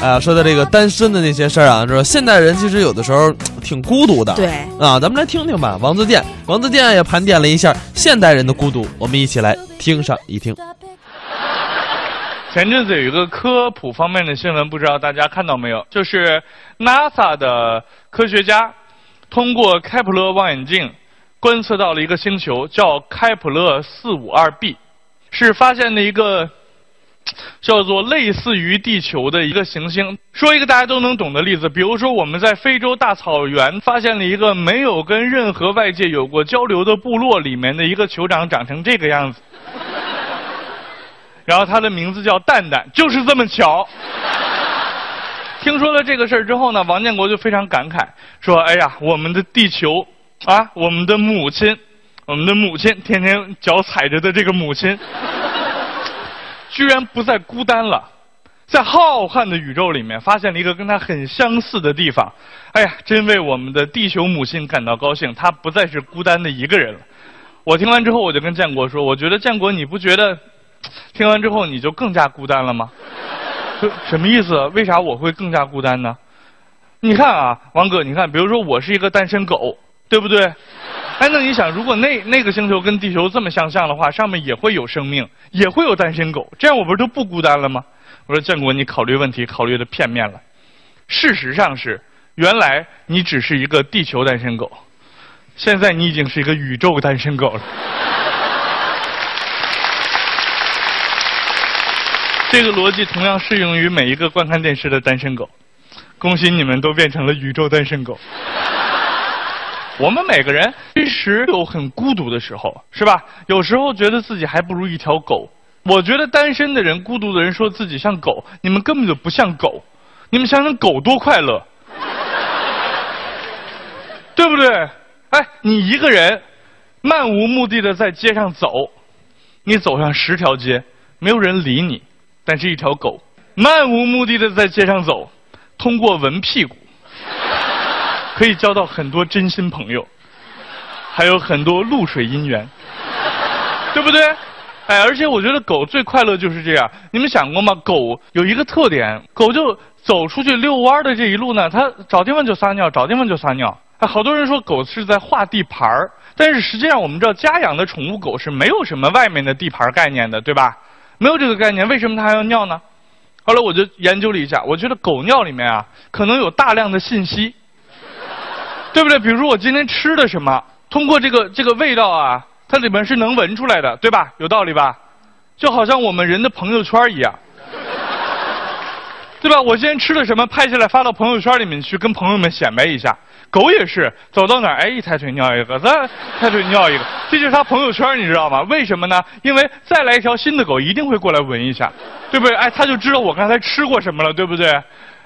啊，说的这个单身的那些事儿啊，说现代人其实有的时候挺孤独的。对啊，咱们来听听吧。王自健，王自健也盘点了一下现代人的孤独，我们一起来听上一听。前阵子有一个科普方面的新闻，不知道大家看到没有？就是 NASA 的科学家通过开普勒望远镜观测到了一个星球，叫开普勒四五二 b，是发现的一个叫做类似于地球的一个行星。说一个大家都能懂的例子，比如说我们在非洲大草原发现了一个没有跟任何外界有过交流的部落里面的一个酋长，长成这个样子。然后他的名字叫蛋蛋，就是这么巧。听说了这个事儿之后呢，王建国就非常感慨，说：“哎呀，我们的地球啊，我们的母亲，我们的母亲，天天脚踩着的这个母亲，居然不再孤单了，在浩瀚的宇宙里面发现了一个跟他很相似的地方。哎呀，真为我们的地球母亲感到高兴，她不再是孤单的一个人了。”我听完之后，我就跟建国说：“我觉得建国，你不觉得？”听完之后你就更加孤单了吗？什么意思？为啥我会更加孤单呢？你看啊，王哥，你看，比如说我是一个单身狗，对不对？哎，那你想，如果那那个星球跟地球这么相像的话，上面也会有生命，也会有单身狗，这样我不是就不孤单了吗？我说建国，你考虑问题考虑的片面了。事实上是，原来你只是一个地球单身狗，现在你已经是一个宇宙单身狗了。这个逻辑同样适用于每一个观看电视的单身狗。恭喜你们都变成了宇宙单身狗。我们每个人其实有很孤独的时候，是吧？有时候觉得自己还不如一条狗。我觉得单身的人、孤独的人说自己像狗，你们根本就不像狗。你们想想狗多快乐，对不对？哎，你一个人漫无目的的在街上走，你走上十条街，没有人理你。但是一条狗漫无目的的在街上走，通过闻屁股，可以交到很多真心朋友，还有很多露水姻缘，对不对？哎，而且我觉得狗最快乐就是这样。你们想过吗？狗有一个特点，狗就走出去遛弯的这一路呢，它找地方就撒尿，找地方就撒尿。哎，好多人说狗是在画地盘儿，但是实际上我们知道，家养的宠物狗是没有什么外面的地盘概念的，对吧？没有这个概念，为什么它还要尿呢？后来我就研究了一下，我觉得狗尿里面啊，可能有大量的信息，对不对？比如说我今天吃的什么，通过这个这个味道啊，它里面是能闻出来的，对吧？有道理吧？就好像我们人的朋友圈一样，对吧？我今天吃了什么，拍下来发到朋友圈里面去，跟朋友们显摆一下。狗也是走到哪儿，哎，一抬腿尿一个，再抬腿尿一个，这就是他朋友圈，你知道吗？为什么呢？因为再来一条新的狗，一定会过来闻一下，对不对？哎，他就知道我刚才吃过什么了，对不对？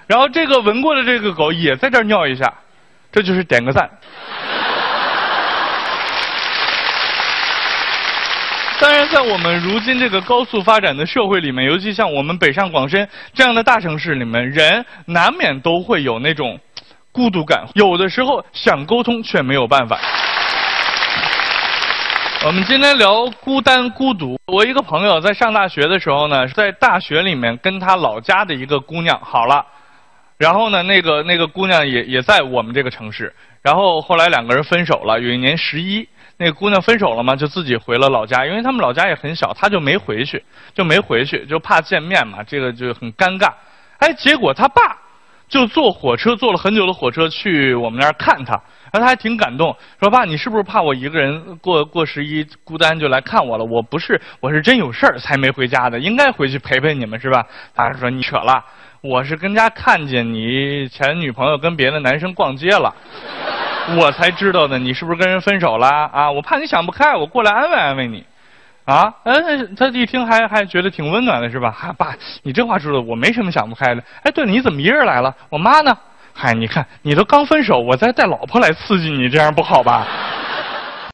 然后这个闻过的这个狗也在这儿尿一下，这就是点个赞。当然，在我们如今这个高速发展的社会里面，尤其像我们北上广深这样的大城市里面，人难免都会有那种。孤独感，有的时候想沟通却没有办法。我们今天聊孤单孤独。我一个朋友在上大学的时候呢，在大学里面跟他老家的一个姑娘好了，然后呢，那个那个姑娘也也在我们这个城市，然后后来两个人分手了。有一年十一，那个姑娘分手了嘛，就自己回了老家，因为他们老家也很小，她就没回去，就没回去，就怕见面嘛，这个就很尴尬。哎，结果他爸。就坐火车坐了很久的火车去我们那儿看他，然后他还挺感动，说爸，你是不是怕我一个人过过十一孤单就来看我了？我不是，我是真有事儿才没回家的，应该回去陪陪你们是吧？他说你扯了，我是跟家看见你前女朋友跟别的男生逛街了，我才知道的，你是不是跟人分手了啊？我怕你想不开，我过来安慰安慰你。啊，哎，他一听还还觉得挺温暖的，是吧？哈，爸，你这话说的，我没什么想不开的。哎，对了，你怎么一人来了？我妈呢？嗨，你看，你都刚分手，我再带老婆来刺激你，这样不好吧？